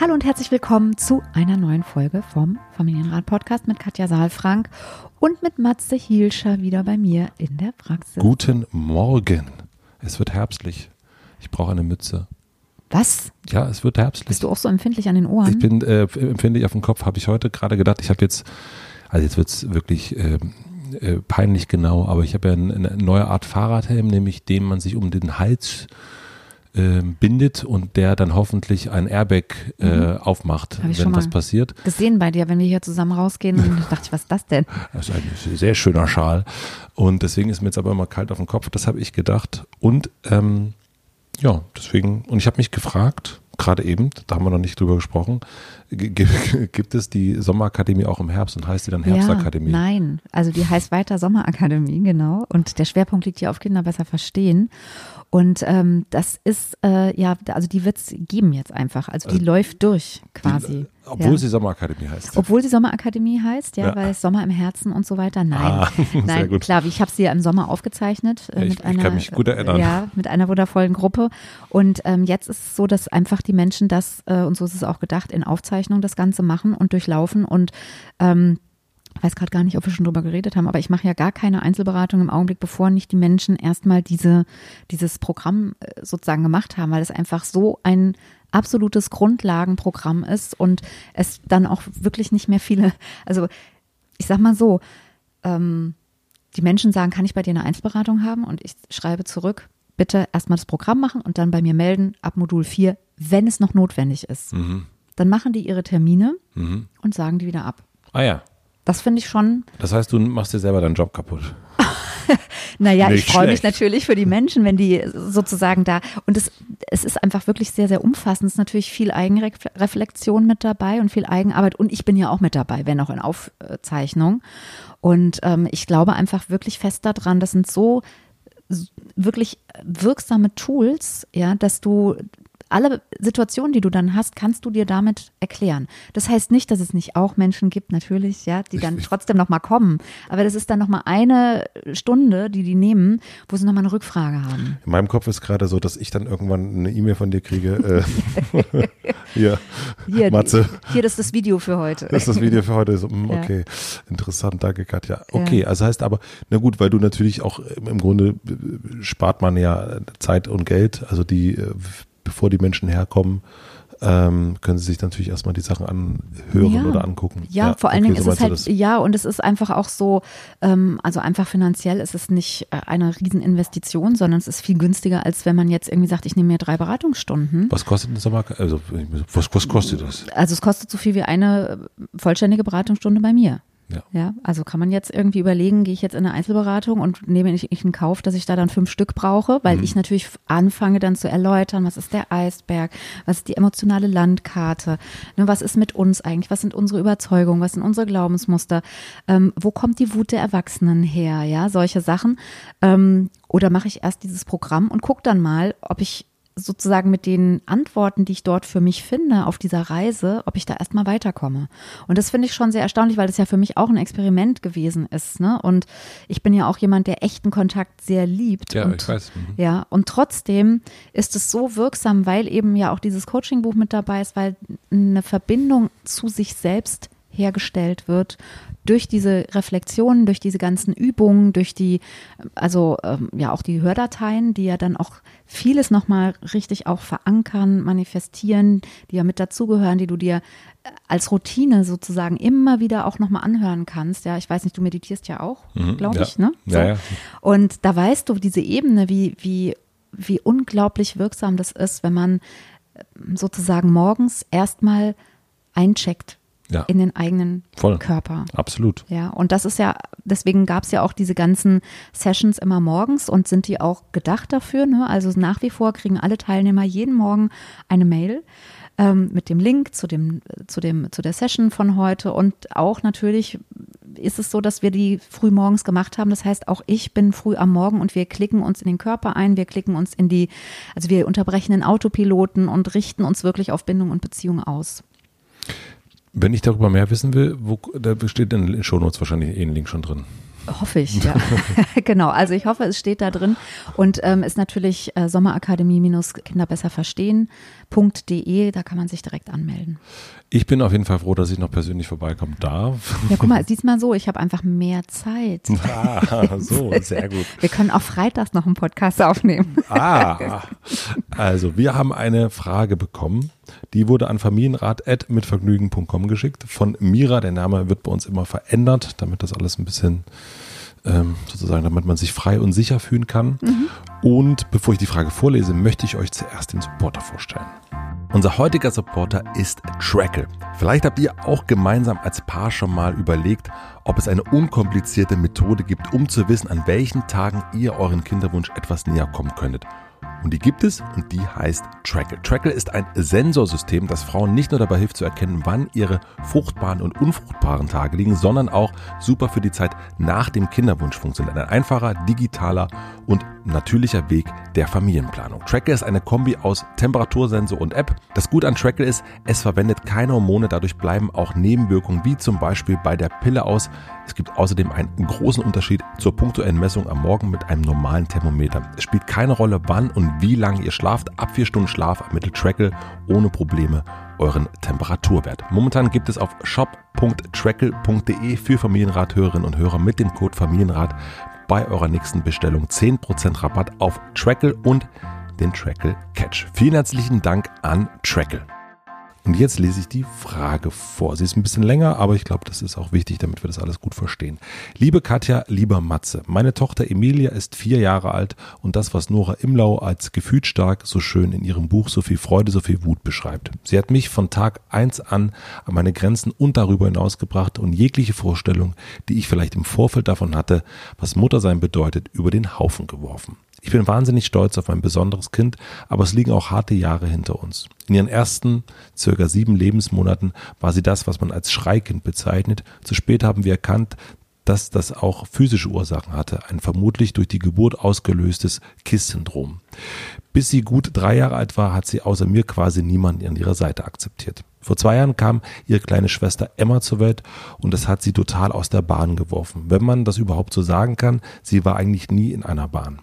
Hallo und herzlich willkommen zu einer neuen Folge vom Familienrat Podcast mit Katja Saalfrank und mit Matze Hielscher wieder bei mir in der Praxis. Guten Morgen. Es wird herbstlich. Ich brauche eine Mütze. Was? Ja, es wird herbstlich. Bist du auch so empfindlich an den Ohren? Ich bin äh, empfindlich auf dem Kopf, habe ich heute gerade gedacht. Ich habe jetzt, also jetzt wird es wirklich äh, äh, peinlich genau, aber ich habe ja eine, eine neue Art Fahrradhelm, nämlich den man sich um den Hals äh, bindet und der dann hoffentlich ein Airbag äh, Mhm. aufmacht, wenn was passiert. Gesehen bei dir, wenn wir hier zusammen rausgehen und dachte ich, was ist das denn? Das ist ein sehr schöner Schal. Und deswegen ist mir jetzt aber immer kalt auf dem Kopf. Das habe ich gedacht. Und ähm, ja, deswegen, und ich habe mich gefragt, gerade eben, da haben wir noch nicht drüber gesprochen, gibt es die Sommerakademie auch im Herbst und heißt die dann Herbstakademie? Ja, nein, also die heißt weiter Sommerakademie, genau. Und der Schwerpunkt liegt hier auf Kinder besser verstehen. Und ähm, das ist, äh, ja, also die wird es geben jetzt einfach. Also die läuft durch quasi. Obwohl ja. sie Sommerakademie heißt. Obwohl sie Sommerakademie heißt, ja, Ja. weil es Sommer im Herzen und so weiter. Nein, Ah, sehr nein, gut. klar, ich habe sie ja im Sommer aufgezeichnet äh, Ja, ich- mit ich einer, kann mich gut erinnern. ja, mit einer wundervollen Gruppe. Und ähm, jetzt ist es so, dass einfach die Menschen das äh, und so ist es auch gedacht in Aufzeichnung das Ganze machen und durchlaufen und ähm, ich weiß gerade gar nicht, ob wir schon drüber geredet haben, aber ich mache ja gar keine Einzelberatung im Augenblick, bevor nicht die Menschen erstmal diese, dieses Programm äh, sozusagen gemacht haben, weil es einfach so ein absolutes Grundlagenprogramm ist und es dann auch wirklich nicht mehr viele, also ich sag mal so, ähm, die Menschen sagen, kann ich bei dir eine Einzelberatung haben? Und ich schreibe zurück, bitte erstmal das Programm machen und dann bei mir melden ab Modul 4, wenn es noch notwendig ist. Mhm. Dann machen die ihre Termine Mhm. und sagen die wieder ab. Ah ja. Das finde ich schon, Das heißt, du machst dir selber deinen Job kapput. naja, ich Nicht freue mich natürlich für die Menschen, wenn die sozusagen da, und es, es ist einfach wirklich sehr, sehr umfassend. Es ist natürlich viel Eigenreflexion mit dabei und viel Eigenarbeit. Und ich bin ja auch mit dabei, wenn auch in Aufzeichnung. Und ähm, ich glaube einfach wirklich fest daran, das sind so wirklich wirksame Tools, ja, dass du alle Situationen, die du dann hast, kannst du dir damit erklären. Das heißt nicht, dass es nicht auch Menschen gibt, natürlich, ja, die dann trotzdem noch mal kommen. Aber das ist dann noch mal eine Stunde, die die nehmen, wo sie noch mal eine Rückfrage haben. In meinem Kopf ist gerade so, dass ich dann irgendwann eine E-Mail von dir kriege. Äh, hier, Hier, Matze. hier, das ist das Video für heute. Das ist das Video für heute. So, Ja. okay, interessant, danke Katja. Okay, also heißt aber, na gut, weil du natürlich auch im Grunde spart man ja Zeit und Geld, also die, äh, bevor die Menschen herkommen, ähm, können sie sich natürlich erstmal die Sachen anhören Ja. oder angucken. Ja, vor allen okay, Dingen so ist es halt, das. ja, und es ist einfach auch so, ähm, also einfach finanziell ist es nicht äh, eine Rieseninvestition, sondern es ist viel günstiger, als wenn man jetzt irgendwie sagt, ich nehme mir drei Beratungsstunden. Was kostet ein Sommer? Also, was, was kostet das? Also es kostet so viel wie eine vollständige Beratungsstunde bei mir. Ja. Ja, also kann man jetzt irgendwie überlegen, gehe ich jetzt in eine Einzelberatung und nehme ich ich in Kauf, dass ich da dann fünf Stück brauche, weil Mhm. ich natürlich anfange dann zu erläutern, was ist der Eisberg, was ist die emotionale Landkarte, ne, was ist mit uns eigentlich, was sind unsere Überzeugungen, was sind unsere Glaubensmuster, ähm, wo kommt die Wut der Erwachsenen her, ja, solche Sachen. Ähm, oder mache ich erst dieses Programm und gucke dann mal, ob ich sozusagen mit den Antworten, die ich dort für mich finde auf dieser Reise, ob ich da erstmal weiterkomme. Und das finde ich schon sehr erstaunlich, weil das ja für mich auch ein Experiment gewesen ist. Ne? Und ich bin ja auch jemand, der echten Kontakt sehr liebt. Ja, und, ich weiß. Mhm. Ja, und trotzdem ist es so wirksam, weil eben ja auch dieses Coaching-Buch mit dabei ist, weil eine Verbindung zu sich selbst hergestellt wird durch diese Reflexionen, durch diese ganzen Übungen, durch die, also ähm, ja auch die Hördateien, die ja dann auch vieles nochmal richtig auch verankern, manifestieren, die ja mit dazugehören, die du dir äh, als Routine sozusagen immer wieder auch nochmal anhören kannst. Ja, ich weiß nicht, du meditierst ja auch, mhm, glaube ja. ich, ne? So. Ja, ja. Und da weißt du diese Ebene, wie, wie, wie unglaublich wirksam das ist, wenn man äh, sozusagen morgens erstmal eincheckt ja. in den eigenen Voll. Körper. Absolut. Ja, und das ist ja, deswegen gab es ja auch diese ganzen Sessions immer morgens und sind die auch gedacht dafür. Ne? Also nach wie vor kriegen alle Teilnehmer jeden Morgen eine Mail ähm, mit dem Link zu dem, zu dem, zu der Session von heute und auch natürlich ist es so, dass wir die früh morgens gemacht haben. Das heißt, auch ich bin früh am Morgen und wir klicken uns in den Körper ein, wir klicken uns in die, also wir unterbrechen den Autopiloten und richten uns wirklich auf Bindung und Beziehung aus. Wenn ich darüber mehr wissen will, wo, da steht in den Shownotes wahrscheinlich eh ein Link schon drin. Hoffe ich, ja. genau, also ich hoffe, es steht da drin und ähm, ist natürlich äh, Sommerakademie-kinderbesserverstehen.de, da kann man sich direkt anmelden. Ich bin auf jeden Fall froh, dass ich noch persönlich vorbeikommen darf. Ja, guck mal, siehst mal so, ich habe einfach mehr Zeit. Ah, so, sehr gut. Wir können auch freitags noch einen Podcast aufnehmen. Ah, also wir haben eine Frage bekommen, die wurde an familienrat.mitvergnügen.com geschickt von Mira. Der Name wird bei uns immer verändert, damit das alles ein bisschen ähm, sozusagen, damit man sich frei und sicher fühlen kann. Mhm. Und bevor ich die Frage vorlese, möchte ich euch zuerst den Supporter vorstellen. Unser heutiger Supporter ist Trackle. Vielleicht habt ihr auch gemeinsam als Paar schon mal überlegt, ob es eine unkomplizierte Methode gibt, um zu wissen, an welchen Tagen ihr euren Kinderwunsch etwas näher kommen könntet. Und die gibt es und die heißt Trackle. Trackle ist ein Sensorsystem, das Frauen nicht nur dabei hilft zu erkennen, wann ihre fruchtbaren und unfruchtbaren Tage liegen, sondern auch super für die Zeit nach dem Kinderwunsch funktioniert. Ein einfacher, digitaler und natürlicher Weg der Familienplanung. Trackle ist eine Kombi aus Temperatursensor und App. Das Gute an Trackle ist, es verwendet keine Hormone, dadurch bleiben auch Nebenwirkungen wie zum Beispiel bei der Pille aus. Es gibt außerdem einen großen Unterschied zur punktuellen Messung am Morgen mit einem normalen Thermometer. Es spielt keine Rolle, wann und wie lange ihr schlaft. Ab vier Stunden Schlaf ermittelt Trackle ohne Probleme euren Temperaturwert. Momentan gibt es auf shop.trackle.de für Familienrathörerinnen und Hörer mit dem Code Familienrat bei eurer nächsten Bestellung 10% Rabatt auf Trackle und den Trackle Catch. Vielen herzlichen Dank an Trackle. Und jetzt lese ich die Frage vor. Sie ist ein bisschen länger, aber ich glaube, das ist auch wichtig, damit wir das alles gut verstehen. Liebe Katja, lieber Matze, meine Tochter Emilia ist vier Jahre alt und das, was Nora Imlau als gefühlsstark so schön in ihrem Buch So viel Freude, so viel Wut beschreibt. Sie hat mich von Tag eins an an meine Grenzen und darüber hinaus gebracht und jegliche Vorstellung, die ich vielleicht im Vorfeld davon hatte, was Muttersein bedeutet, über den Haufen geworfen. Ich bin wahnsinnig stolz auf mein besonderes Kind, aber es liegen auch harte Jahre hinter uns. In ihren ersten circa sieben Lebensmonaten war sie das, was man als Schreikind bezeichnet. Zu spät haben wir erkannt, dass das auch physische Ursachen hatte, ein vermutlich durch die Geburt ausgelöstes KISS-Syndrom. Bis sie gut drei Jahre alt war, hat sie außer mir quasi niemanden an ihrer Seite akzeptiert. Vor zwei Jahren kam ihre kleine Schwester Emma zur Welt und das hat sie total aus der Bahn geworfen. Wenn man das überhaupt so sagen kann, sie war eigentlich nie in einer Bahn.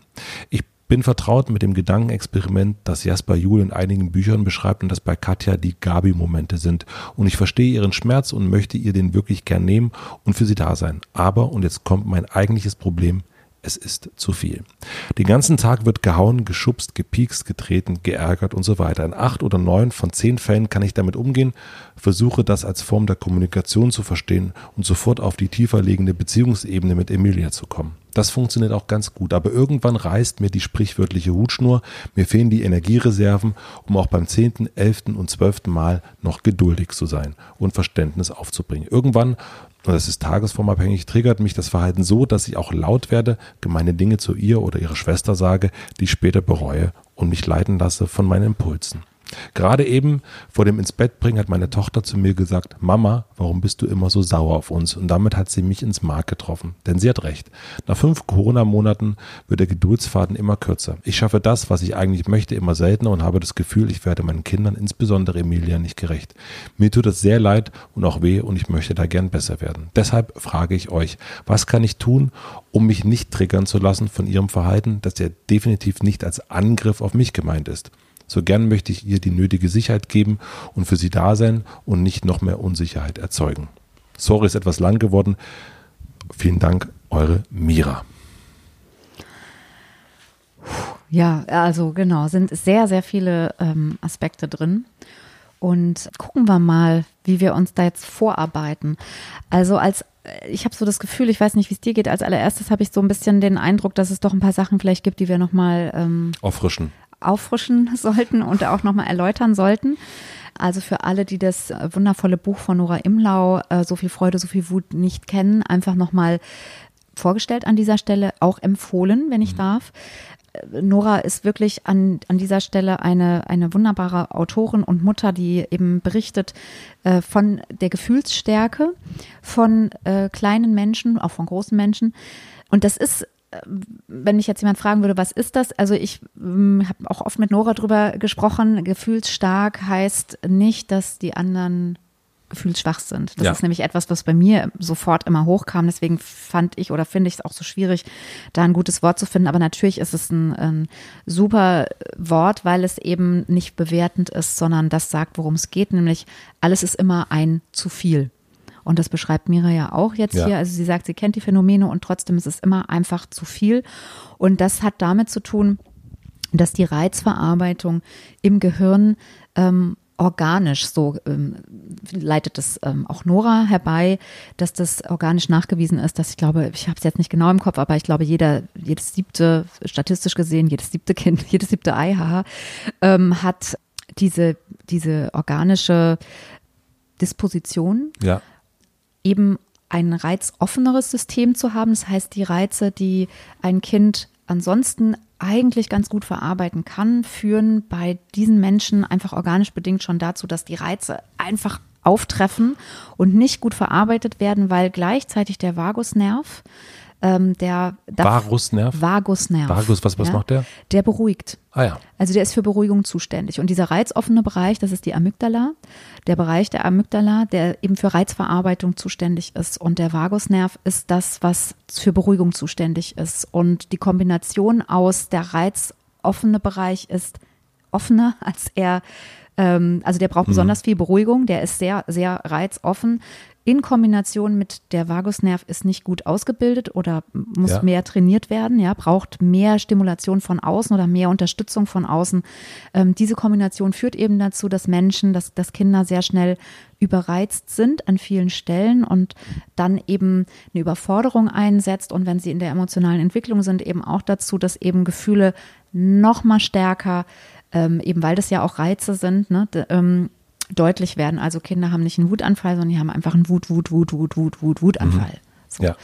Ich bin vertraut mit dem Gedankenexperiment, das Jasper Juhl in einigen Büchern beschreibt und das bei Katja die Gabi-Momente sind. Und ich verstehe ihren Schmerz und möchte ihr den wirklich gern nehmen und für sie da sein. Aber, und jetzt kommt mein eigentliches Problem, es ist zu viel. Den ganzen Tag wird gehauen, geschubst, gepiekst, getreten, geärgert und so weiter. In acht oder neun von zehn Fällen kann ich damit umgehen, versuche das als Form der Kommunikation zu verstehen und sofort auf die tiefer liegende Beziehungsebene mit Emilia zu kommen. Das funktioniert auch ganz gut, aber irgendwann reißt mir die sprichwörtliche Hutschnur, mir fehlen die Energiereserven, um auch beim zehnten, elften und zwölften Mal noch geduldig zu sein und Verständnis aufzubringen. Irgendwann und das ist tagesformabhängig, triggert mich das Verhalten so, dass ich auch laut werde, gemeine Dinge zu ihr oder ihrer Schwester sage, die ich später bereue und mich leiten lasse von meinen Impulsen. Gerade eben vor dem ins Bett bringen hat meine Tochter zu mir gesagt, Mama, warum bist du immer so sauer auf uns? Und damit hat sie mich ins Mark getroffen. Denn sie hat recht. Nach fünf Corona-Monaten wird der Geduldsfaden immer kürzer. Ich schaffe das, was ich eigentlich möchte, immer seltener und habe das Gefühl, ich werde meinen Kindern, insbesondere Emilia, nicht gerecht. Mir tut es sehr leid und auch weh und ich möchte da gern besser werden. Deshalb frage ich euch, was kann ich tun, um mich nicht triggern zu lassen von ihrem Verhalten, das ja definitiv nicht als Angriff auf mich gemeint ist? So gern möchte ich ihr die nötige Sicherheit geben und für sie da sein und nicht noch mehr Unsicherheit erzeugen. Sorry, ist etwas lang geworden. Vielen Dank, eure Mira. Ja, also genau, sind sehr, sehr viele ähm, Aspekte drin. Und gucken wir mal, wie wir uns da jetzt vorarbeiten. Also als äh, ich habe so das Gefühl, ich weiß nicht, wie es dir geht. Als allererstes habe ich so ein bisschen den Eindruck, dass es doch ein paar Sachen vielleicht gibt, die wir nochmal ähm, auffrischen. Auffrischen sollten und auch nochmal erläutern sollten. Also für alle, die das wundervolle Buch von Nora Imlau, äh, So viel Freude, so viel Wut nicht kennen, einfach nochmal vorgestellt an dieser Stelle, auch empfohlen, wenn ich mhm. darf. Nora ist wirklich an, an dieser Stelle eine, eine wunderbare Autorin und Mutter, die eben berichtet äh, von der Gefühlsstärke von äh, kleinen Menschen, auch von großen Menschen. Und das ist äh, wenn mich jetzt jemand fragen würde, was ist das? Also ich ähm, habe auch oft mit Nora drüber gesprochen. Gefühlsstark heißt nicht, dass die anderen gefühlsschwach sind. Das ja. ist nämlich etwas, was bei mir sofort immer hochkam. Deswegen fand ich oder finde ich es auch so schwierig, da ein gutes Wort zu finden. Aber natürlich ist es ein, ein super Wort, weil es eben nicht bewertend ist, sondern das sagt, worum es geht, nämlich alles ist immer ein zu viel. Und das beschreibt Mira ja auch jetzt ja. hier. Also sie sagt, sie kennt die Phänomene und trotzdem ist es immer einfach zu viel. Und das hat damit zu tun, dass die Reizverarbeitung im Gehirn ähm, organisch, so ähm, leitet es ähm, auch Nora herbei, dass das organisch nachgewiesen ist, dass ich glaube, ich habe es jetzt nicht genau im Kopf, aber ich glaube, jeder, jedes siebte, statistisch gesehen, jedes siebte Kind, jedes siebte Eihaar ähm, hat diese, diese organische Disposition, ja. Eben ein reizoffeneres System zu haben. Das heißt, die Reize, die ein Kind ansonsten eigentlich ganz gut verarbeiten kann, führen bei diesen Menschen einfach organisch bedingt schon dazu, dass die Reize einfach auftreffen und nicht gut verarbeitet werden, weil gleichzeitig der Vagusnerv ähm, der Vagusnerv? Vagusnerv. Vagus, was, was ja, macht der? Der beruhigt. Ah ja. Also der ist für Beruhigung zuständig. Und dieser reizoffene Bereich, das ist die Amygdala, der Bereich der Amygdala, der eben für Reizverarbeitung zuständig ist. Und der Vagusnerv ist das, was für Beruhigung zuständig ist. Und die Kombination aus der reizoffene Bereich ist offener als er ähm, also der braucht mhm. besonders viel Beruhigung, der ist sehr, sehr reizoffen in Kombination mit der Vagusnerv ist nicht gut ausgebildet oder muss ja. mehr trainiert werden, ja, braucht mehr Stimulation von außen oder mehr Unterstützung von außen. Ähm, diese Kombination führt eben dazu, dass Menschen, dass, dass Kinder sehr schnell überreizt sind an vielen Stellen und dann eben eine Überforderung einsetzt und wenn sie in der emotionalen Entwicklung sind, eben auch dazu, dass eben Gefühle noch mal stärker, ähm, eben weil das ja auch Reize sind, ne, ähm, deutlich werden. Also Kinder haben nicht einen Wutanfall, sondern die haben einfach einen Wut, Wut, Wut, Wut, Wut, Wut, Wutanfall. Mhm. So. Ja.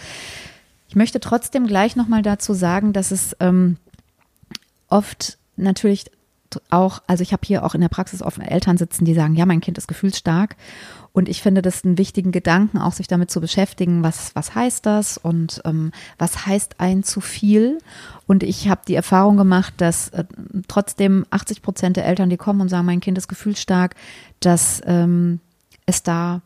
Ich möchte trotzdem gleich nochmal dazu sagen, dass es ähm, oft natürlich auch, also ich habe hier auch in der Praxis oft Eltern sitzen, die sagen, ja, mein Kind ist gefühlsstark. Und ich finde das einen wichtigen Gedanken, auch sich damit zu beschäftigen, was, was heißt das und ähm, was heißt ein zu viel. Und ich habe die Erfahrung gemacht, dass äh, trotzdem 80 Prozent der Eltern, die kommen und sagen, mein Kind ist gefühlsstark, dass ähm, es da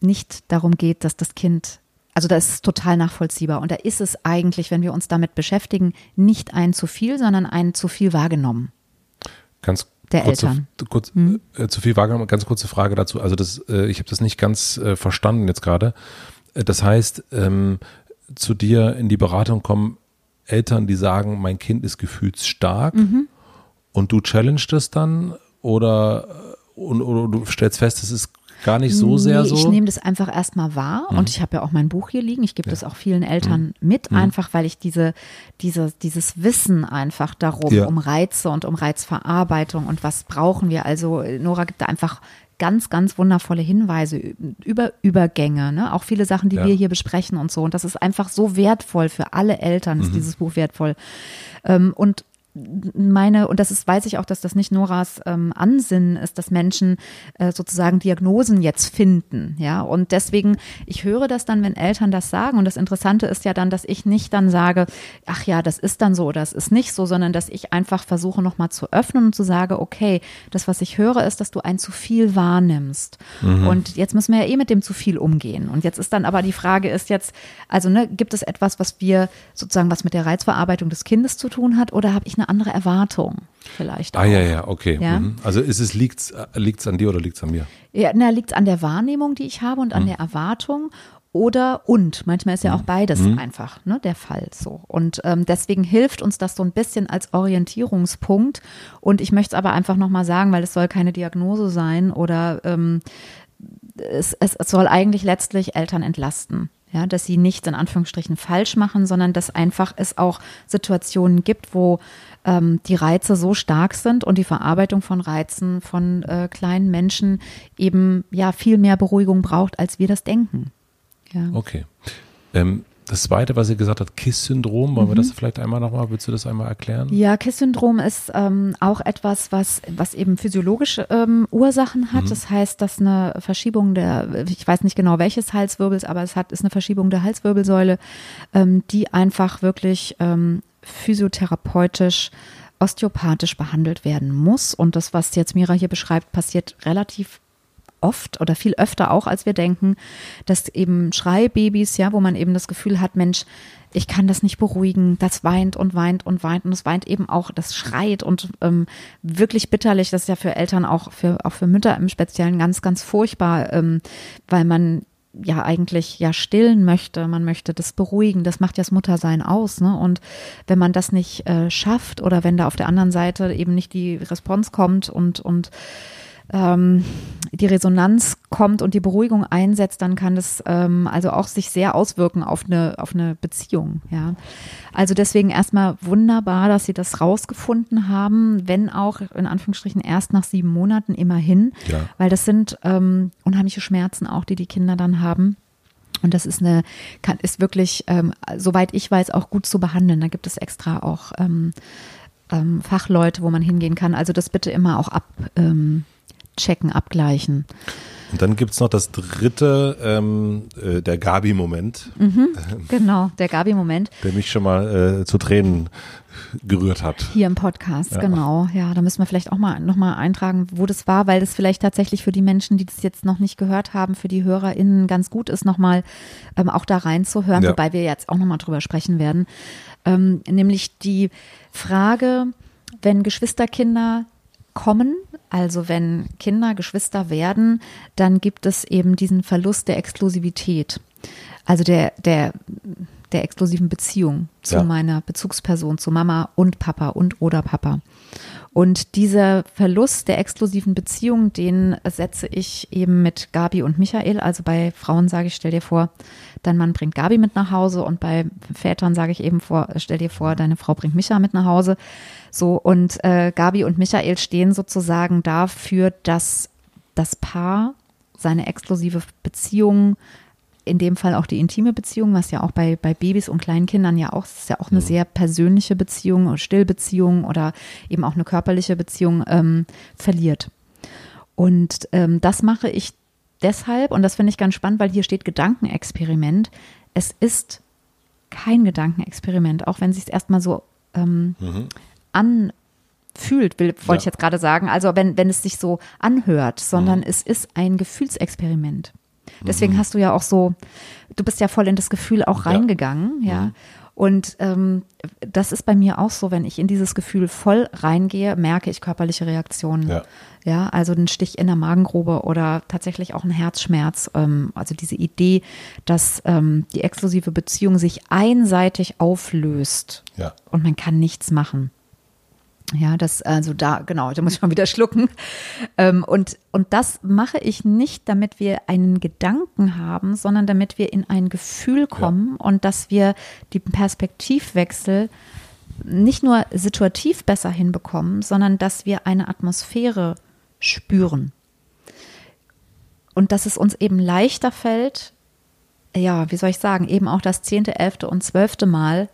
nicht darum geht, dass das Kind also da ist es total nachvollziehbar. Und da ist es eigentlich, wenn wir uns damit beschäftigen, nicht ein zu viel, sondern ein zu viel wahrgenommen. Ganz der kurze, Eltern. Kurz, hm? äh, zu viel wahrgenommen. Ganz kurze Frage dazu. Also das, äh, ich habe das nicht ganz äh, verstanden jetzt gerade. Äh, das heißt, ähm, zu dir in die Beratung kommen Eltern, die sagen, mein Kind ist gefühlsstark mhm. und du challenge das dann oder, äh, und, oder du stellst fest, es ist gar nicht so sehr so? Ich nehme das einfach erstmal wahr mhm. und ich habe ja auch mein Buch hier liegen. Ich gebe ja. das auch vielen Eltern mhm. mit, mhm. einfach weil ich diese, diese, dieses Wissen einfach darum, ja. um Reize und um Reizverarbeitung und was brauchen wir. Also Nora gibt da einfach ganz, ganz wundervolle Hinweise über Übergänge, ne? auch viele Sachen, die ja. wir hier besprechen und so. Und das ist einfach so wertvoll für alle Eltern, ist mhm. dieses Buch wertvoll. Ähm, und meine, und das ist, weiß ich auch, dass das nicht Noras ähm, Ansinnen ist, dass Menschen äh, sozusagen Diagnosen jetzt finden, ja. Und deswegen, ich höre das dann, wenn Eltern das sagen. Und das Interessante ist ja dann, dass ich nicht dann sage, ach ja, das ist dann so oder das ist nicht so, sondern dass ich einfach versuche, nochmal zu öffnen und zu sagen, okay, das, was ich höre, ist, dass du ein zu viel wahrnimmst. Mhm. Und jetzt müssen wir ja eh mit dem zu viel umgehen. Und jetzt ist dann aber die Frage ist jetzt, also ne, gibt es etwas, was wir sozusagen was mit der Reizverarbeitung des Kindes zu tun hat, oder habe ich eine andere Erwartung vielleicht. Ah, auch. ja, ja, okay. Ja. Mhm. Also ist es, liegt's, liegt's an dir oder liegt's an mir? Ja, na, liegt an der Wahrnehmung, die ich habe und an der Erwartung oder und. Manchmal ist ja auch beides einfach ne, der Fall so. Und ähm, deswegen hilft uns das so ein bisschen als Orientierungspunkt. Und ich möchte es aber einfach nochmal sagen, weil es soll keine Diagnose sein oder ähm, es, es, es soll eigentlich letztlich Eltern entlasten. Ja, dass sie nichts in Anführungsstrichen falsch machen, sondern dass einfach es auch Situationen gibt, wo ähm, die Reize so stark sind und die Verarbeitung von Reizen von äh, kleinen Menschen eben ja viel mehr Beruhigung braucht, als wir das denken. Ja. Okay. Ähm, das zweite, was ihr gesagt habt, KISS-Syndrom, wollen wir das vielleicht einmal nochmal, willst du das einmal erklären? Ja, KISS-Syndrom ist ähm, auch etwas, was, was eben physiologische ähm, Ursachen hat. Das heißt, dass eine Verschiebung der, ich weiß nicht genau welches Halswirbels, aber es hat, ist eine Verschiebung der Halswirbelsäule, ähm, die einfach wirklich ähm, physiotherapeutisch, osteopathisch behandelt werden muss. Und das, was jetzt Mira hier beschreibt, passiert relativ oft oder viel öfter auch, als wir denken, dass eben Schreibabys, ja, wo man eben das Gefühl hat, Mensch, ich kann das nicht beruhigen, das weint und weint und weint und es weint eben auch, das schreit und ähm, wirklich bitterlich, das ist ja für Eltern auch, für, auch für Mütter im Speziellen ganz, ganz furchtbar, ähm, weil man ja eigentlich ja stillen möchte, man möchte das beruhigen, das macht ja das Muttersein aus, ne? Und wenn man das nicht äh, schafft oder wenn da auf der anderen Seite eben nicht die Response kommt und und ähm, die Resonanz kommt und die Beruhigung einsetzt, dann kann das ähm, also auch sich sehr auswirken auf eine, auf eine Beziehung. Ja. Also deswegen erstmal wunderbar, dass Sie das rausgefunden haben, wenn auch in Anführungsstrichen erst nach sieben Monaten immerhin, Ja. weil das sind ähm, unheimliche Schmerzen auch, die die Kinder dann haben. Und das ist eine, kann, ist wirklich, ähm, soweit ich weiß, auch gut zu behandeln. Da gibt es extra auch ähm, ähm, Fachleute, wo man hingehen kann. Also das bitte immer auch abchecken, ähm, checken, abgleichen. Und dann gibt's noch das dritte, ähm, äh, der Gabi-Moment, Genau, der Gabi-Moment der mich schon mal äh, zu Tränen gerührt hat. hier im Podcast, genau. Ja, da müssen wir vielleicht auch mal nochmal eintragen, wo das war, weil das vielleicht tatsächlich für die Menschen, die das jetzt noch nicht gehört haben, für die HörerInnen ganz gut ist, nochmal ähm, auch da reinzuhören, Ja. wobei wir jetzt auch nochmal drüber sprechen werden. Ähm, nämlich die Frage, wenn Geschwisterkinder kommen, also wenn Kinder Geschwister werden, dann gibt es eben diesen Verlust der Exklusivität. Also der, der, der exklusiven Beziehung zu Ja. meiner Bezugsperson, zu Mama und Papa und oder Papa. Und dieser Verlust der exklusiven Beziehung, den setze ich eben mit Gabi und Michael. Also bei Frauen sage ich, stell dir vor, dein Mann bringt Gabi mit nach Hause und bei Vätern sage ich eben vor, stell dir vor, deine Frau bringt Micha mit nach Hause. So, und äh, Gabi und Michael stehen sozusagen dafür, dass das Paar seine exklusive Beziehung in dem Fall auch die intime Beziehung, was ja auch bei, bei Babys und kleinen Kindern ja auch, es ist ja auch eine sehr persönliche Beziehung oder Stillbeziehung oder eben auch eine körperliche Beziehung ähm, verliert. Und ähm, das mache ich deshalb, und das finde ich ganz spannend, weil hier steht Gedankenexperiment. Es ist kein Gedankenexperiment, auch wenn es sich erstmal so ähm, anfühlt, will, wollte ich Ja. jetzt gerade sagen. Also wenn, wenn es sich so anhört, sondern es ist ein Gefühlsexperiment. Deswegen hast du ja auch so, du bist ja voll in das Gefühl auch Ja. reingegangen, ja. Und ähm, das ist bei mir auch so, wenn ich in dieses Gefühl voll reingehe, merke ich körperliche Reaktionen. Ja. Ja, also ein Stich in der Magengrube oder tatsächlich auch ein Herzschmerz. Ähm, also diese Idee, dass ähm, die exklusive Beziehung sich einseitig auflöst Ja. und man kann nichts machen. Ja, das, also da, genau, da muss ich mal wieder schlucken. Ähm, und, und das mache ich nicht, damit wir einen Gedanken haben, sondern damit wir in ein Gefühl kommen und dass wir den Perspektivwechsel nicht nur situativ besser hinbekommen, sondern dass wir eine Atmosphäre spüren. Und dass es uns eben leichter fällt, ja, wie soll ich sagen, eben auch das zehnte, elfte und zwölfte Mal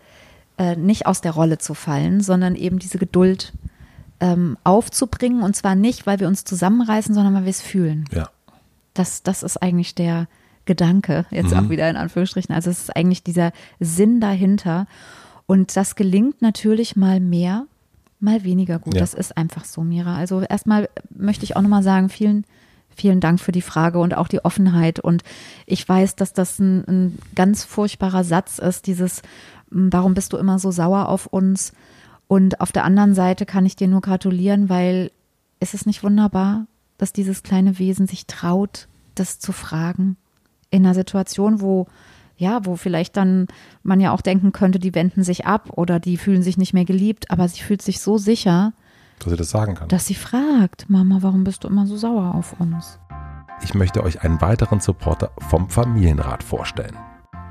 äh, nicht aus der Rolle zu fallen, sondern eben diese Geduld ähm, aufzubringen. Und zwar nicht, weil wir uns zusammenreißen, sondern weil wir es fühlen. Ja. Das, das ist eigentlich der Gedanke, jetzt auch wieder in Anführungsstrichen. Also es ist eigentlich dieser Sinn dahinter. Und das gelingt natürlich mal mehr, mal weniger gut. Ja. Das ist einfach so, Mira. Also erstmal möchte ich auch nochmal sagen, vielen, vielen Dank für die Frage und auch die Offenheit. Und ich weiß, dass das ein, ein ganz furchtbarer Satz ist, dieses, warum bist du immer so sauer auf uns? Und auf der anderen Seite kann ich dir nur gratulieren, weil ist es nicht wunderbar, dass dieses kleine Wesen sich traut, das zu fragen? In einer Situation, wo, ja, wo vielleicht dann man ja auch denken könnte, die wenden sich ab oder die fühlen sich nicht mehr geliebt, aber sie fühlt sich so sicher, dass sie das sagen kann. Dass sie fragt, Mama, warum bist du immer so sauer auf uns? Ich möchte euch einen weiteren Supporter vom Familienrat vorstellen.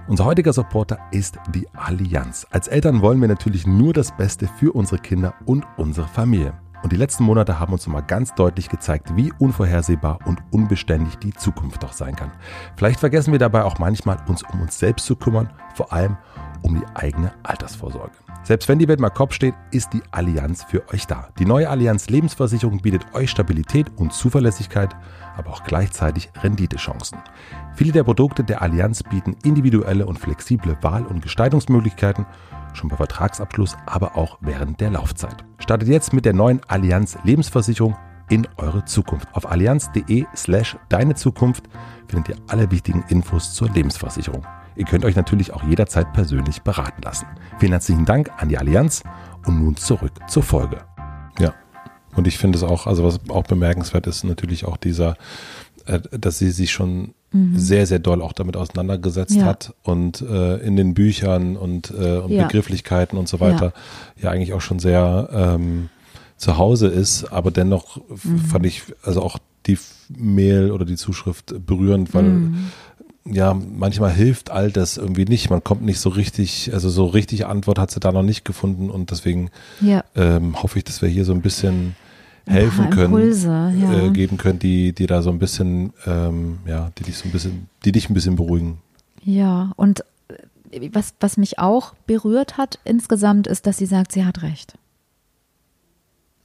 Unser heutiger Supporter ist die Allianz. Als Eltern wollen wir natürlich nur das Beste für unsere Kinder und unsere Familie. Und die letzten Monate haben uns mal ganz deutlich gezeigt, wie unvorhersehbar und unbeständig die Zukunft doch sein kann. Vielleicht vergessen wir dabei auch manchmal, uns um uns selbst zu kümmern, vor allem um die eigene Altersvorsorge. Selbst wenn die Welt mal Kopf steht, ist die Allianz für euch da. Die neue Allianz Lebensversicherung bietet euch Stabilität und Zuverlässigkeit, aber auch gleichzeitig Renditechancen. Viele der Produkte der Allianz bieten individuelle und flexible Wahl- und Gestaltungsmöglichkeiten, schon bei Vertragsabschluss, aber auch während der Laufzeit. Startet jetzt mit der neuen Allianz Lebensversicherung in eure Zukunft. Auf allianz.de slash deine Zukunft findet ihr alle wichtigen Infos zur Lebensversicherung. Ihr könnt euch natürlich auch jederzeit persönlich beraten lassen. Vielen herzlichen Dank an die Allianz und nun zurück zur Folge. Und ich finde es auch, also was auch bemerkenswert ist, natürlich auch dieser, äh, dass sie sich schon mhm. sehr, sehr doll auch damit auseinandergesetzt ja. hat und äh, in den Büchern und, äh, und ja. Begrifflichkeiten und so weiter ja, ja eigentlich auch schon sehr ähm, zu Hause ist, aber dennoch mhm. fand ich also auch die Mail oder die Zuschrift berührend, weil mhm ja, manchmal hilft all das irgendwie nicht. Man kommt nicht so richtig, also so richtig Antwort hat sie da noch nicht gefunden und deswegen ja. ähm, hoffe ich, dass wir hier so ein bisschen helfen können, Impulse, ja. äh, geben können, die, die da so ein bisschen, ähm, ja, die dich so ein bisschen, die dich ein bisschen beruhigen. Ja, und äh, was, was mich auch berührt hat insgesamt, ist, dass sie sagt, sie hat recht.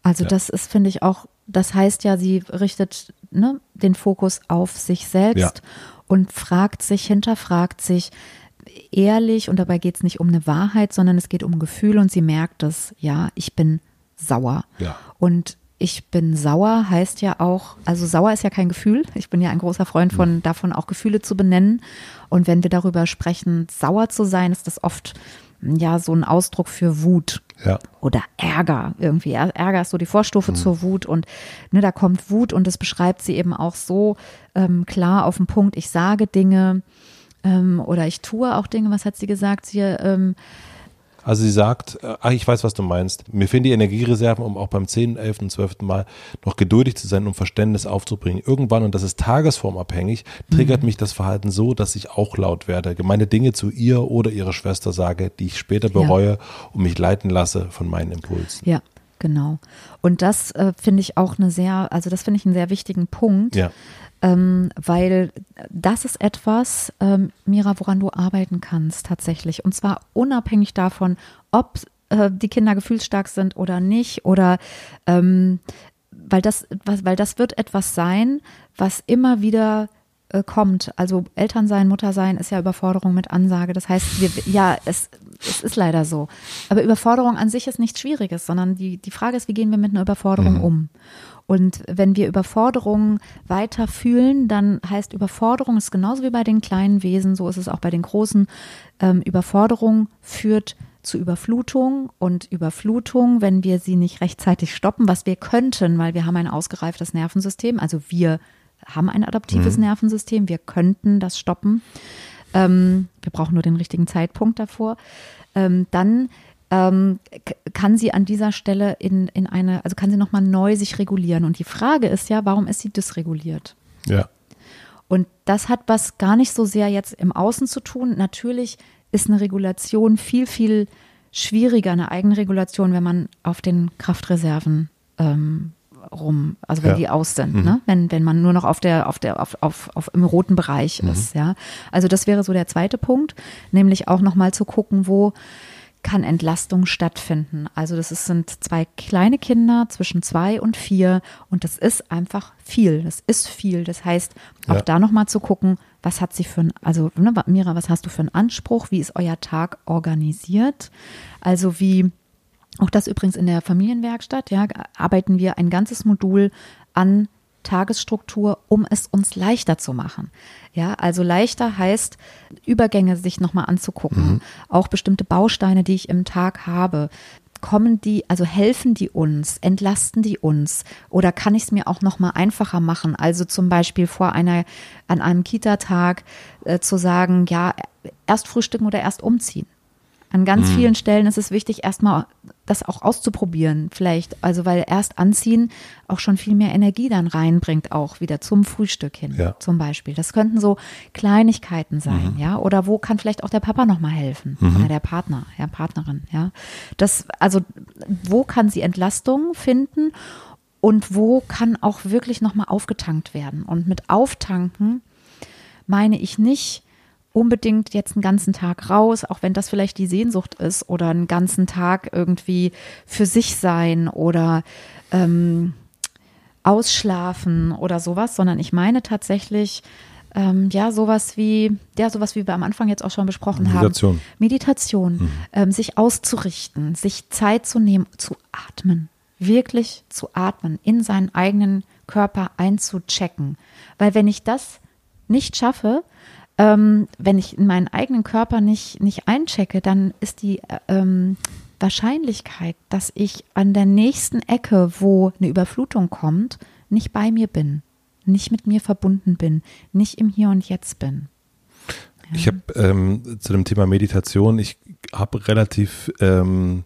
Also ja. das ist, finde ich, auch, das heißt ja, sie richtet ne, den Fokus auf sich selbst und fragt sich, hinterfragt sich ehrlich und dabei geht es nicht um eine Wahrheit, sondern es geht um Gefühl und sie merkt es, ja, ich bin sauer. Ja. Und ich bin sauer heißt ja auch, also sauer ist ja kein Gefühl. Ich bin ja ein großer Freund von davon, auch Gefühle zu benennen. Und wenn wir darüber sprechen, sauer zu sein, ist das oft ja so ein Ausdruck für Wut ja. oder Ärger irgendwie. Ärger ist so die Vorstufe mhm. zur Wut und ne, da kommt Wut und das beschreibt sie eben auch so ähm, klar auf den Punkt. Ich sage Dinge ähm, oder ich tue auch Dinge. Was hat sie gesagt? Sie ähm, also sie sagt, äh, ach, ich weiß, was du meinst. Mir fehlen die Energiereserven, um auch beim 10., 11., 12. Mal noch geduldig zu sein, um Verständnis aufzubringen. Irgendwann, und das ist tagesformabhängig, triggert mhm. mich das Verhalten so, dass ich auch laut werde, gemeine Dinge zu ihr oder ihrer Schwester sage, die ich später bereue ja. und mich leiten lasse von meinen Impulsen. Ja. Genau. Und das äh, finde ich auch eine sehr, also das finde ich einen sehr wichtigen Punkt, ja ähm, weil das ist etwas, ähm, Mira, woran du arbeiten kannst tatsächlich. Und zwar unabhängig davon, ob äh, die Kinder gefühlsstark sind oder nicht oder ähm, weil das, was, weil das wird etwas sein, was immer wieder äh, kommt. Also Elternsein, Muttersein ist ja Überforderung mit Ansage. Das heißt, wir, ja, es, es ist leider so. Aber Überforderung an sich ist nichts Schwieriges, sondern die, die Frage ist, wie gehen wir mit einer Überforderung mhm. um? Und wenn wir Überforderungen weiter fühlen, dann heißt Überforderung ist genauso wie bei den kleinen Wesen, so ist es auch bei den großen. Ähm, Überforderung führt zu Überflutung und Überflutung, wenn wir sie nicht rechtzeitig stoppen, was wir könnten, weil wir haben ein ausgereiftes Nervensystem, also wir haben ein adaptives mhm. Nervensystem, wir könnten das stoppen. Ähm, wir brauchen nur den richtigen Zeitpunkt davor. Ähm, dann ähm, kann sie an dieser Stelle in, in eine, also kann sie nochmal neu sich regulieren. Und die Frage ist ja, warum ist sie dysreguliert? Ja. Und das hat was gar nicht so sehr jetzt im Außen zu tun. Natürlich ist eine Regulation viel, viel schwieriger, eine Eigenregulation, wenn man auf den Kraftreserven ähm, rum, also wenn ja. die aus sind, mhm. ne? wenn, wenn man nur noch auf der, auf der, auf, auf, auf im roten Bereich mhm. ist, ja. Also das wäre so der zweite Punkt, nämlich auch nochmal zu gucken, wo kann Entlastung stattfinden. Also das ist, sind zwei kleine Kinder zwischen zwei und vier und das ist einfach viel. Das ist viel. Das heißt, auch ja. da nochmal zu gucken, was hat sie für ein, also ne, Mira, was hast du für einen Anspruch? Wie ist euer Tag organisiert? Also wie, auch das übrigens in der Familienwerkstatt, ja, arbeiten wir ein ganzes Modul an Tagesstruktur, um es uns leichter zu machen. Ja, also leichter heißt, Übergänge sich nochmal anzugucken, mhm. auch bestimmte Bausteine, die ich im Tag habe. kommen die, also helfen die uns, entlasten die uns oder kann ich es mir auch noch mal einfacher machen? Also zum Beispiel vor einer, an einem Kita-Tag äh, zu sagen, ja, erst frühstücken oder erst umziehen. An ganz mhm. vielen Stellen ist es wichtig, erstmal das auch auszuprobieren, vielleicht. Also, weil erst anziehen auch schon viel mehr Energie dann reinbringt, auch wieder zum Frühstück hin, ja. zum Beispiel. Das könnten so Kleinigkeiten sein, mhm. ja. Oder wo kann vielleicht auch der Papa nochmal helfen? Mhm. Oder der Partner, ja, Partnerin, ja. Das, also, wo kann sie Entlastung finden? Und wo kann auch wirklich nochmal aufgetankt werden? Und mit Auftanken meine ich nicht, unbedingt jetzt einen ganzen Tag raus, auch wenn das vielleicht die Sehnsucht ist, oder einen ganzen Tag irgendwie für sich sein oder ähm, ausschlafen oder sowas, sondern ich meine tatsächlich, ähm, ja, sowas wie, ja, sowas wie wir am Anfang jetzt auch schon besprochen Meditation. haben. Meditation. Mhm. Ähm, sich auszurichten, sich Zeit zu nehmen, zu atmen. Wirklich zu atmen, in seinen eigenen Körper einzuchecken. Weil wenn ich das nicht schaffe, ähm, wenn ich in meinen eigenen Körper nicht, nicht einchecke, dann ist die äh, ähm, Wahrscheinlichkeit, dass ich an der nächsten Ecke, wo eine Überflutung kommt, nicht bei mir bin, nicht mit mir verbunden bin, nicht im Hier und Jetzt bin. Ja. Ich habe ähm, zu dem Thema Meditation, ich habe relativ ähm,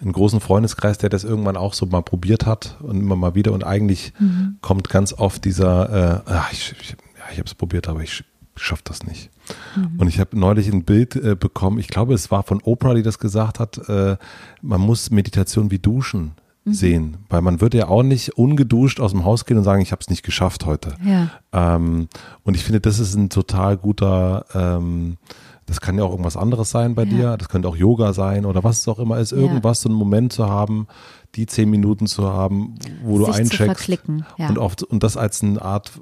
einen großen Freundeskreis, der das irgendwann auch so mal probiert hat und immer mal wieder und eigentlich mhm. kommt ganz oft dieser, äh, ach, ich, ich, ja, ich habe es probiert, aber ich schafft das nicht. Mhm. Und ich habe neulich ein Bild äh, bekommen, ich glaube, es war von Oprah, die das gesagt hat, äh, man muss Meditation wie Duschen mhm. sehen, weil man würde ja auch nicht ungeduscht aus dem Haus gehen und sagen, ich habe es nicht geschafft heute. Ja. Ähm, und ich finde, das ist ein total guter ähm, das kann ja auch irgendwas anderes sein bei ja. dir. Das könnte auch Yoga sein oder was es auch immer ist. Irgendwas, ja. so einen Moment zu haben, die zehn Minuten zu haben, wo Sich du eincheckst. Ja. Und, oft, und das als eine Art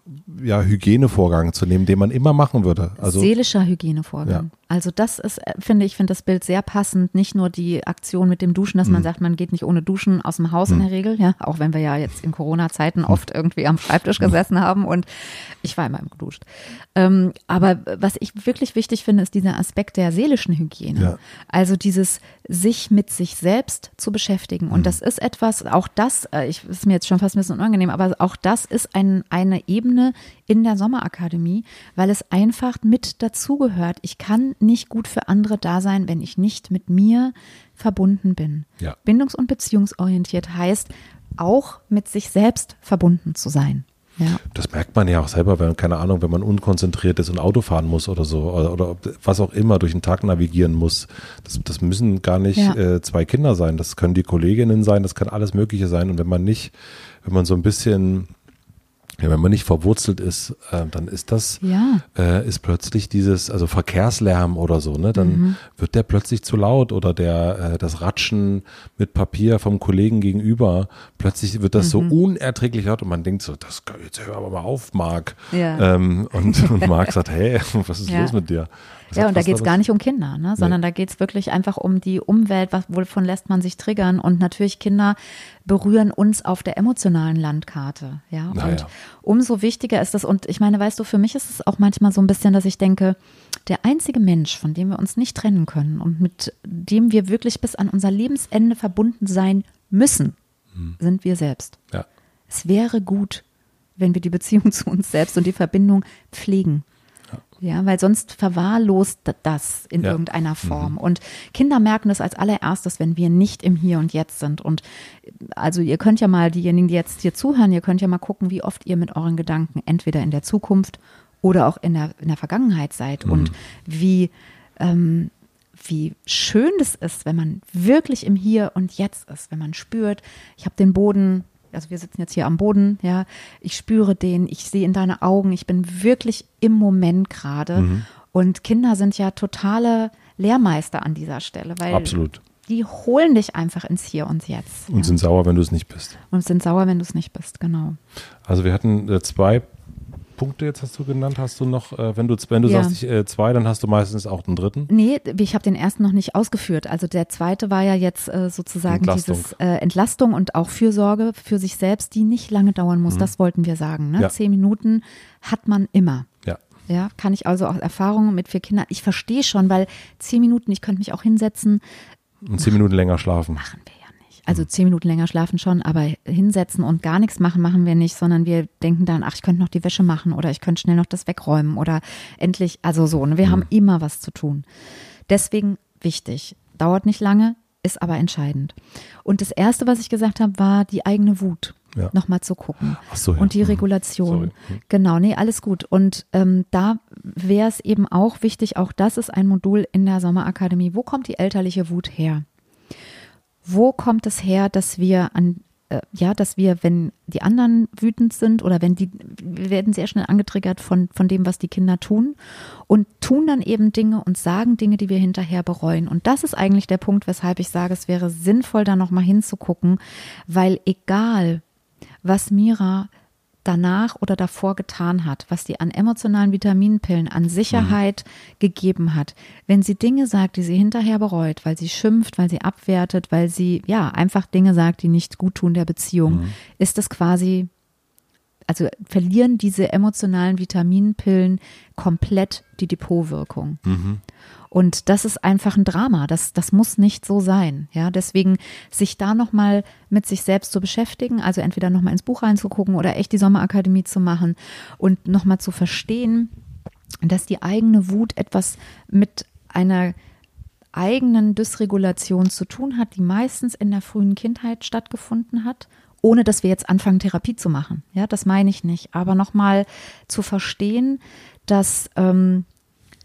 ja, Hygienevorgang zu nehmen, den man immer machen würde. Also, Seelischer Hygienevorgang. Also das ist, äh, finde ich, finde das Bild sehr passend. Nicht nur die Aktion mit dem Duschen, dass man hm. sagt, man geht nicht ohne Duschen aus dem Haus hm. in der Regel, ja, auch wenn wir ja jetzt in Corona-Zeiten hm. oft irgendwie am Schreibtisch gesessen haben und ich war immer im geduscht. Ähm, aber was ich wirklich wichtig finde, ist dieser Aspekt der seelischen Hygiene. Ja. Also dieses sich mit sich selbst zu beschäftigen. Und hm. das ist etwas, auch das, äh, ich ist mir jetzt schon fast ein bisschen unangenehm, aber auch das ist ein, eine Ebene in der Sommerakademie, weil es einfach mit dazugehört. Ich kann nicht gut für andere da sein, wenn ich nicht mit mir verbunden bin. Ja. Bindungs- und beziehungsorientiert heißt, auch mit sich selbst verbunden zu sein. Ja. Das merkt man ja auch selber, wenn, keine Ahnung, wenn man unkonzentriert ist und Auto fahren muss oder so oder, oder was auch immer durch den Tag navigieren muss. Das, das müssen gar nicht ja. äh, zwei Kinder sein, das können die Kolleginnen sein, das kann alles Mögliche sein. Und wenn man nicht, wenn man so ein bisschen ja, wenn man nicht verwurzelt ist, äh, dann ist das, ja. äh, ist plötzlich dieses, also Verkehrslärm oder so, ne? Dann mhm. wird der plötzlich zu laut oder der, äh, das Ratschen mit Papier vom Kollegen gegenüber, plötzlich wird das mhm. so unerträglich laut und man denkt so, das jetzt hör aber mal auf, Marc. Ja. Ähm, und, und Marc sagt, hey, was ist los mit dir? Ja, und da geht es gar nicht um Kinder, ne? sondern nee. da geht es wirklich einfach um die Umwelt, was, wovon lässt man sich triggern. Und natürlich Kinder berühren uns auf der emotionalen Landkarte. Ja, naja. und umso wichtiger ist das. Und ich meine, weißt du, für mich ist es auch manchmal so ein bisschen, dass ich denke, der einzige Mensch, von dem wir uns nicht trennen können und mit dem wir wirklich bis an unser Lebensende verbunden sein müssen, hm. sind wir selbst. Ja. Es wäre gut, wenn wir die Beziehung zu uns selbst und die Verbindung pflegen. Ja, weil sonst verwahrlost das in ja. irgendeiner Form. Mhm. Und Kinder merken das als allererstes, wenn wir nicht im Hier und Jetzt sind. Und also ihr könnt ja mal, diejenigen, die jetzt hier zuhören, ihr könnt ja mal gucken, wie oft ihr mit euren Gedanken entweder in der Zukunft oder auch in der, in der Vergangenheit seid mhm. und wie, ähm, wie schön das ist, wenn man wirklich im Hier und Jetzt ist, wenn man spürt, ich habe den Boden also wir sitzen jetzt hier am Boden, ja, ich spüre den, ich sehe in deine Augen, ich bin wirklich im Moment gerade. Mhm. Und Kinder sind ja totale Lehrmeister an dieser Stelle, weil Absolut. die holen dich einfach ins Hier und Jetzt. Und ja. sind sauer, wenn du es nicht bist. Und sind sauer, wenn du es nicht bist, genau. Also wir hatten äh, zwei Punkte jetzt hast du genannt? Hast du noch, äh, wenn du, wenn du ja. sagst ich, äh, zwei, dann hast du meistens auch einen dritten? Nee, ich habe den ersten noch nicht ausgeführt. Also der zweite war ja jetzt äh, sozusagen Entlastung. dieses äh, Entlastung und auch Fürsorge für sich selbst, die nicht lange dauern muss. Mhm. Das wollten wir sagen. Ne? Ja. Zehn Minuten hat man immer. Ja. Ja, kann ich also auch Erfahrungen mit vier Kindern. Ich verstehe schon, weil zehn Minuten, ich könnte mich auch hinsetzen. Und zehn Minuten länger schlafen. Machen wir. Also zehn Minuten länger schlafen schon, aber hinsetzen und gar nichts machen, machen wir nicht, sondern wir denken dann, ach, ich könnte noch die Wäsche machen oder ich könnte schnell noch das wegräumen oder endlich, also so. Ne? Wir haben immer was zu tun. Deswegen wichtig, dauert nicht lange, ist aber entscheidend. Und das Erste, was ich gesagt habe, war die eigene Wut. Ja. Nochmal zu gucken. Ach so, ja. Und die Mhm. Regulation. Mhm. Genau, nee, alles gut. Und ähm, da wäre es eben auch wichtig, auch das ist ein Modul in der Sommerakademie. Wo kommt die elterliche Wut her? Wo kommt es her, dass wir an äh, ja, dass wir, wenn die anderen wütend sind oder wenn die, wir werden sehr schnell angetriggert von, von dem, was die Kinder tun und tun dann eben Dinge und sagen Dinge, die wir hinterher bereuen. Und das ist eigentlich der Punkt, weshalb ich sage, es wäre sinnvoll, da nochmal hinzugucken, weil egal, was Mira danach oder davor getan hat, was die an emotionalen Vitaminpillen, an Sicherheit gegeben hat, wenn sie Dinge sagt, die sie hinterher bereut, weil sie schimpft, weil sie abwertet, weil sie ja einfach Dinge sagt, die nicht gut tun der Beziehung, ist das quasi also verlieren diese emotionalen Vitaminpillen komplett die Depotwirkung. Und das ist einfach ein Drama. Das, das muss nicht so sein. Ja, deswegen sich da nochmal mit sich selbst zu beschäftigen, also entweder nochmal ins Buch reinzugucken oder echt die Sommerakademie zu machen und nochmal zu verstehen, dass die eigene Wut etwas mit einer eigenen Dysregulation zu tun hat, die meistens in der frühen Kindheit stattgefunden hat, ohne dass wir jetzt anfangen, Therapie zu machen. Ja, das meine ich nicht. Aber nochmal zu verstehen, dass ähm,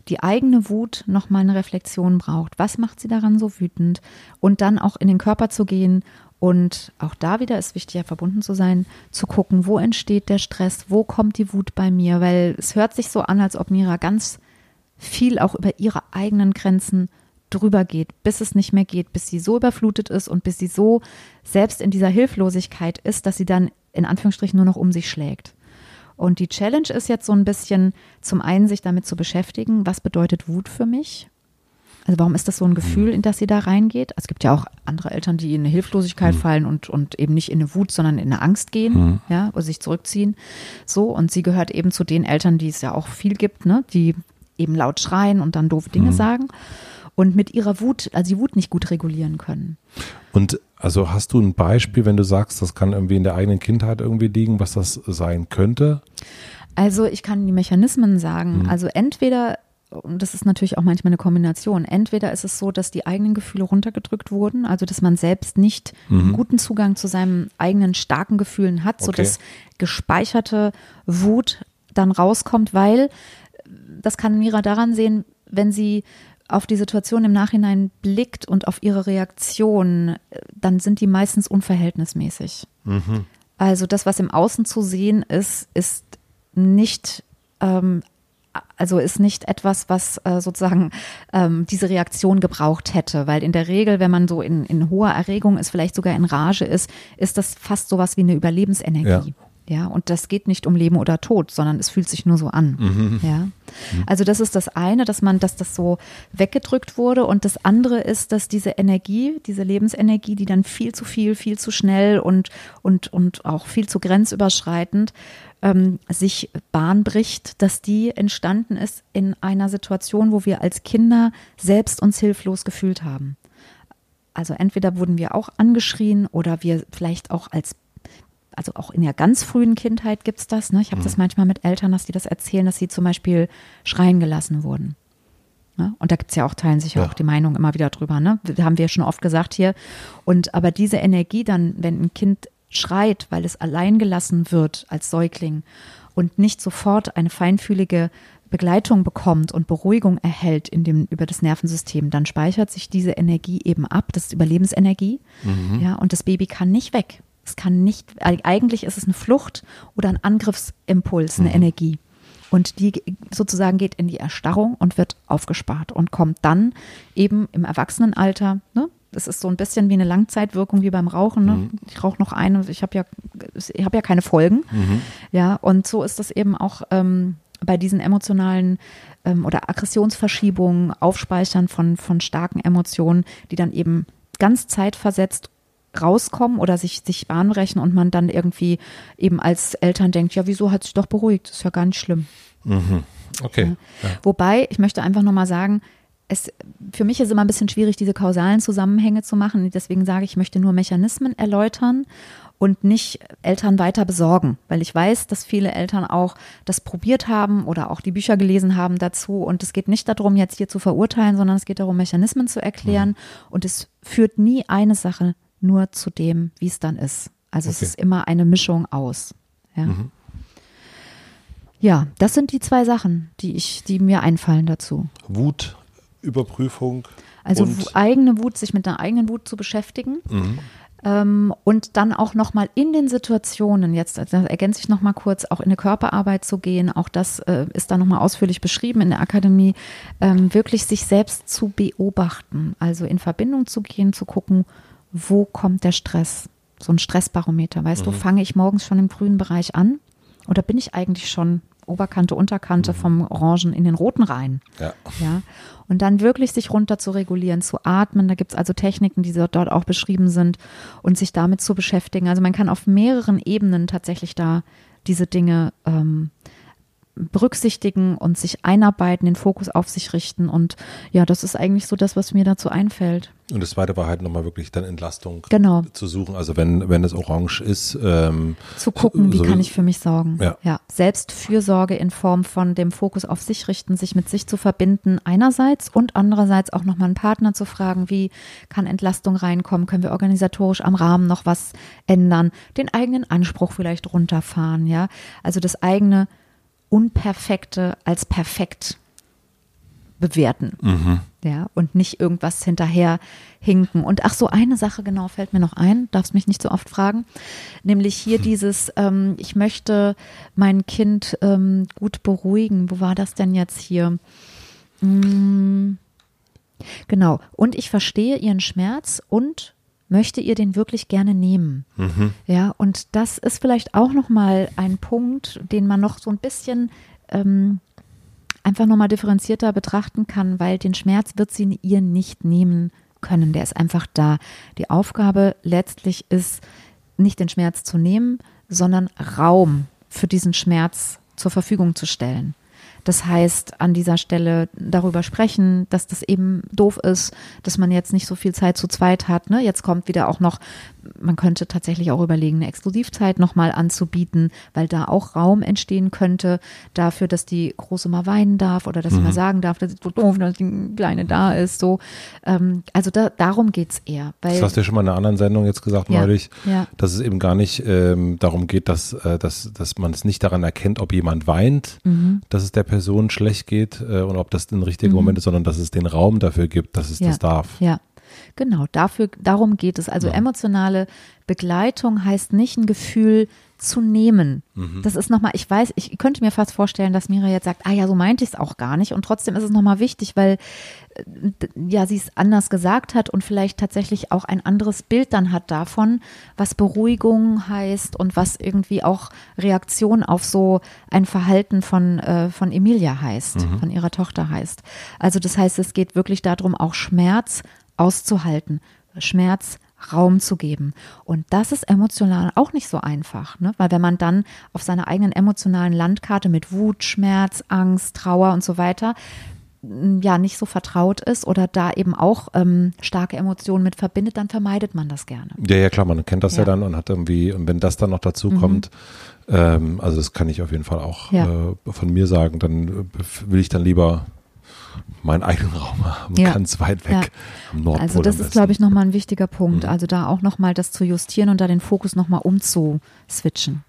die eigene Wut nochmal eine Reflexion braucht. Was macht sie daran so wütend? Und dann auch in den Körper zu gehen und auch da wieder ist wichtig, ja verbunden zu sein, zu gucken, wo entsteht der Stress, wo kommt die Wut bei mir, weil es hört sich so an, als ob Mira ganz viel auch über ihre eigenen Grenzen drüber geht, bis es nicht mehr geht, bis sie so überflutet ist und bis sie so selbst in dieser Hilflosigkeit ist, dass sie dann in Anführungsstrichen nur noch um sich schlägt. Und die Challenge ist jetzt so ein bisschen zum einen sich damit zu beschäftigen, was bedeutet Wut für mich? Also warum ist das so ein Gefühl, in das sie da reingeht? Es gibt ja auch andere Eltern, die in eine Hilflosigkeit fallen und, und eben nicht in eine Wut, sondern in eine Angst gehen, ja, oder sich zurückziehen. So, und sie gehört eben zu den Eltern, die es ja auch viel gibt, ne, die eben laut schreien und dann doofe Dinge sagen und mit ihrer Wut, also die Wut nicht gut regulieren können. Und also hast du ein Beispiel, wenn du sagst, das kann irgendwie in der eigenen Kindheit irgendwie liegen, was das sein könnte? Also ich kann die Mechanismen sagen. Also entweder, und das ist natürlich auch manchmal eine Kombination, entweder ist es so, dass die eigenen Gefühle runtergedrückt wurden, also dass man selbst nicht einen guten Zugang zu seinen eigenen starken Gefühlen hat, Okay. sodass gespeicherte Wut dann rauskommt, weil das kann Mira daran sehen, wenn sie auf die Situation im Nachhinein blickt und auf ihre Reaktion, dann sind die meistens unverhältnismäßig. Also das, was im Außen zu sehen ist, ist nicht, ähm, also ist nicht etwas, was äh, sozusagen ähm, diese Reaktion gebraucht hätte, weil in der Regel, wenn man so in, in hoher Erregung ist, vielleicht sogar in Rage ist, ist das fast sowas wie eine Überlebensenergie. Ja. Und das geht nicht um Leben oder Tod, sondern es fühlt sich nur so an. Ja. Also das ist das eine, dass man, dass das so weggedrückt wurde. Und das andere ist, dass diese Energie, diese Lebensenergie, die dann viel zu viel, viel zu schnell und, und, und auch viel zu grenzüberschreitend ähm, sich Bahn bricht, dass die entstanden ist in einer Situation, wo wir als Kinder selbst uns hilflos gefühlt haben. Also entweder wurden wir auch angeschrien oder wir vielleicht auch als also auch in der ganz frühen Kindheit gibt's das. Ne? Ich habe das manchmal mit Eltern, dass die das erzählen, dass sie zum Beispiel schreien gelassen wurden. Ne? Und da gibt's ja auch, teilen sich ja, Ja. auch die Meinung immer wieder drüber. Ne? Das haben wir schon oft gesagt hier. Und aber diese Energie dann, wenn ein Kind schreit, weil es allein gelassen wird als Säugling und nicht sofort eine feinfühlige Begleitung bekommt und Beruhigung erhält in dem, über das Nervensystem, dann speichert sich diese Energie eben ab. Das ist Überlebensenergie. Ja, und das Baby kann nicht weg. Es kann nicht, eigentlich ist es eine Flucht oder ein Angriffsimpuls, eine Energie. Und die sozusagen geht in die Erstarrung und wird aufgespart und kommt dann eben im Erwachsenenalter, ne? Das ist so ein bisschen wie eine Langzeitwirkung wie beim Rauchen. Ne? Ich rauche noch eine, ich habe ja, ich habe ja keine Folgen. Ja, und so ist das eben auch ähm, bei diesen emotionalen ähm, oder Aggressionsverschiebungen, Aufspeichern von, von starken Emotionen, die dann eben ganz zeitversetzt rauskommen oder sich, sich Bahn brechen und man dann irgendwie eben als Eltern denkt, ja, wieso hat sich doch beruhigt? ist ja gar nicht schlimm. Okay. Ja. Wobei, ich möchte einfach nochmal sagen, es, für mich ist immer ein bisschen schwierig, diese kausalen Zusammenhänge zu machen. Deswegen sage ich, ich möchte nur Mechanismen erläutern und nicht Eltern weiter besorgen, weil ich weiß, dass viele Eltern auch das probiert haben oder auch die Bücher gelesen haben dazu. Und es geht nicht darum, jetzt hier zu verurteilen, sondern es geht darum, Mechanismen zu erklären. Mhm. Und es führt nie eine Sache nur zu dem, wie es dann ist. Also okay. es ist immer eine Mischung aus. Ja. Mhm. ja, das sind die zwei Sachen, die ich, die mir einfallen dazu. Wut, Überprüfung. Also eigene Wut, sich mit der eigenen Wut zu beschäftigen. Mhm. Ähm, und dann auch nochmal in den Situationen, jetzt da ergänze ich nochmal kurz, auch in eine Körperarbeit zu gehen, auch das äh, ist da nochmal ausführlich beschrieben in der Akademie, ähm, wirklich sich selbst zu beobachten, also in Verbindung zu gehen, zu gucken, wo kommt der Stress, so ein Stressbarometer, weißt mhm. du, fange ich morgens schon im grünen Bereich an oder bin ich eigentlich schon Oberkante, Unterkante mhm. vom Orangen in den roten rein. Ja. ja. Und dann wirklich sich runter zu regulieren, zu atmen. Da gibt es also Techniken, die dort auch beschrieben sind und sich damit zu beschäftigen. Also man kann auf mehreren Ebenen tatsächlich da diese Dinge ähm, berücksichtigen und sich einarbeiten, den Fokus auf sich richten. Und ja, das ist eigentlich so das, was mir dazu einfällt. Und das zweite war halt nochmal wirklich dann Entlastung genau. zu suchen. Also wenn, wenn es orange ist. Ähm, zu gucken, so, wie kann ich für mich sorgen. Ja. ja. Selbstfürsorge in Form von dem Fokus auf sich richten, sich mit sich zu verbinden einerseits und andererseits auch nochmal einen Partner zu fragen, wie kann Entlastung reinkommen? Können wir organisatorisch am Rahmen noch was ändern? Den eigenen Anspruch vielleicht runterfahren, ja. Also das eigene Unperfekte als perfekt bewerten. Mhm. Ja, und nicht irgendwas hinterher hinken. Und ach so, eine Sache genau fällt mir noch ein, darfst mich nicht so oft fragen, nämlich hier hm. dieses, ähm, ich möchte mein Kind ähm, gut beruhigen. Wo war das denn jetzt hier? Hm, genau. Und ich verstehe ihren Schmerz und möchte ihr den wirklich gerne nehmen. Mhm. Ja, und das ist vielleicht auch nochmal ein Punkt, den man noch so ein bisschen ähm, einfach nochmal differenzierter betrachten kann, weil den Schmerz wird sie ihr nicht nehmen können. Der ist einfach da. Die Aufgabe letztlich ist, nicht den Schmerz zu nehmen, sondern Raum für diesen Schmerz zur Verfügung zu stellen. Das heißt, an dieser Stelle darüber sprechen, dass das eben doof ist, dass man jetzt nicht so viel Zeit zu zweit hat. Ne? Jetzt kommt wieder auch noch, man könnte tatsächlich auch überlegen, eine Exklusivzeit nochmal anzubieten, weil da auch Raum entstehen könnte dafür, dass die Große mal weinen darf oder dass mhm. sie mal sagen darf, dass es so doof, dass die Kleine da ist. So, ähm, also da, darum geht's eher. Das hast du ja schon mal in einer anderen Sendung jetzt gesagt ja, neulich, ja. dass es eben gar nicht ähm, darum geht, dass, äh, dass, dass man es nicht daran erkennt, ob jemand weint, mhm. dass es der Person schlecht geht äh, und ob das ein richtiger mhm. Moment ist, sondern dass es den Raum dafür gibt, dass es ja. das darf. Ja. Genau, dafür, darum geht es. Also ja. emotionale Begleitung heißt nicht ein Gefühl zu nehmen. Mhm. Das ist nochmal, ich weiß, ich könnte mir fast vorstellen, dass Mira jetzt sagt, ah ja, so meinte ich es auch gar nicht. Und trotzdem ist es nochmal wichtig, weil äh, ja, sie es anders gesagt hat und vielleicht tatsächlich auch ein anderes Bild dann hat davon, was Beruhigung heißt und was irgendwie auch Reaktion auf so ein Verhalten von, äh, von Emilia heißt, mhm. von ihrer Tochter heißt. Also das heißt, es geht wirklich darum, auch Schmerz auszuhalten, Schmerz Raum zu geben. Und das ist emotional auch nicht so einfach, ne? weil wenn man dann auf seiner eigenen emotionalen Landkarte mit Wut, Schmerz, Angst, Trauer und so weiter ja nicht so vertraut ist oder da eben auch ähm, starke Emotionen mit verbindet, dann vermeidet man das gerne. Ja, ja, klar, man kennt das ja, ja dann und hat irgendwie, und wenn das dann noch dazu mhm. kommt, ähm, also das kann ich auf jeden Fall auch ja. äh, von mir sagen, dann äh, will ich dann lieber meinen eigenen Raum haben, ja. ganz weit weg ja. am Nordpol. Also das ist, glaube ich, nochmal ein wichtiger Punkt. Mhm. Also da auch nochmal das zu justieren und da den Fokus nochmal umzuswitchen.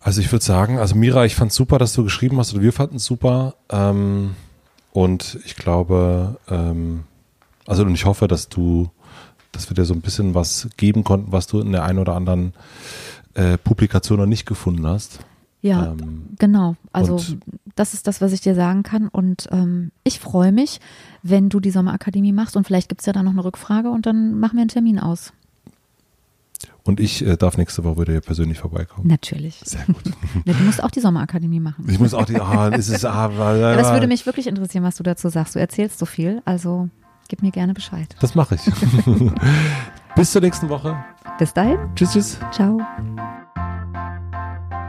Also ich würde sagen, also Mira, ich fand es super, dass du geschrieben hast oder wir fanden es super. Ähm, und ich glaube, ähm, also und ich hoffe, dass du, dass wir dir so ein bisschen was geben konnten, was du in der einen oder anderen äh, Publikation noch nicht gefunden hast. Ja, ähm, genau. Also das ist das, was ich dir sagen kann. Und ähm, ich freue mich, wenn du die Sommerakademie machst und vielleicht gibt es ja da noch eine Rückfrage und dann machen wir einen Termin aus. Und ich äh, darf nächste Woche wieder persönlich vorbeikommen. Natürlich. Sehr gut. du musst auch die Sommerakademie machen. Ich muss auch die, ah, ist es, ah, ja, das würde mich wirklich interessieren, was du dazu sagst. Du erzählst so viel, also gib mir gerne Bescheid. Das mache ich. Bis zur nächsten Woche. Bis dahin. Tschüss, tschüss. Ciao.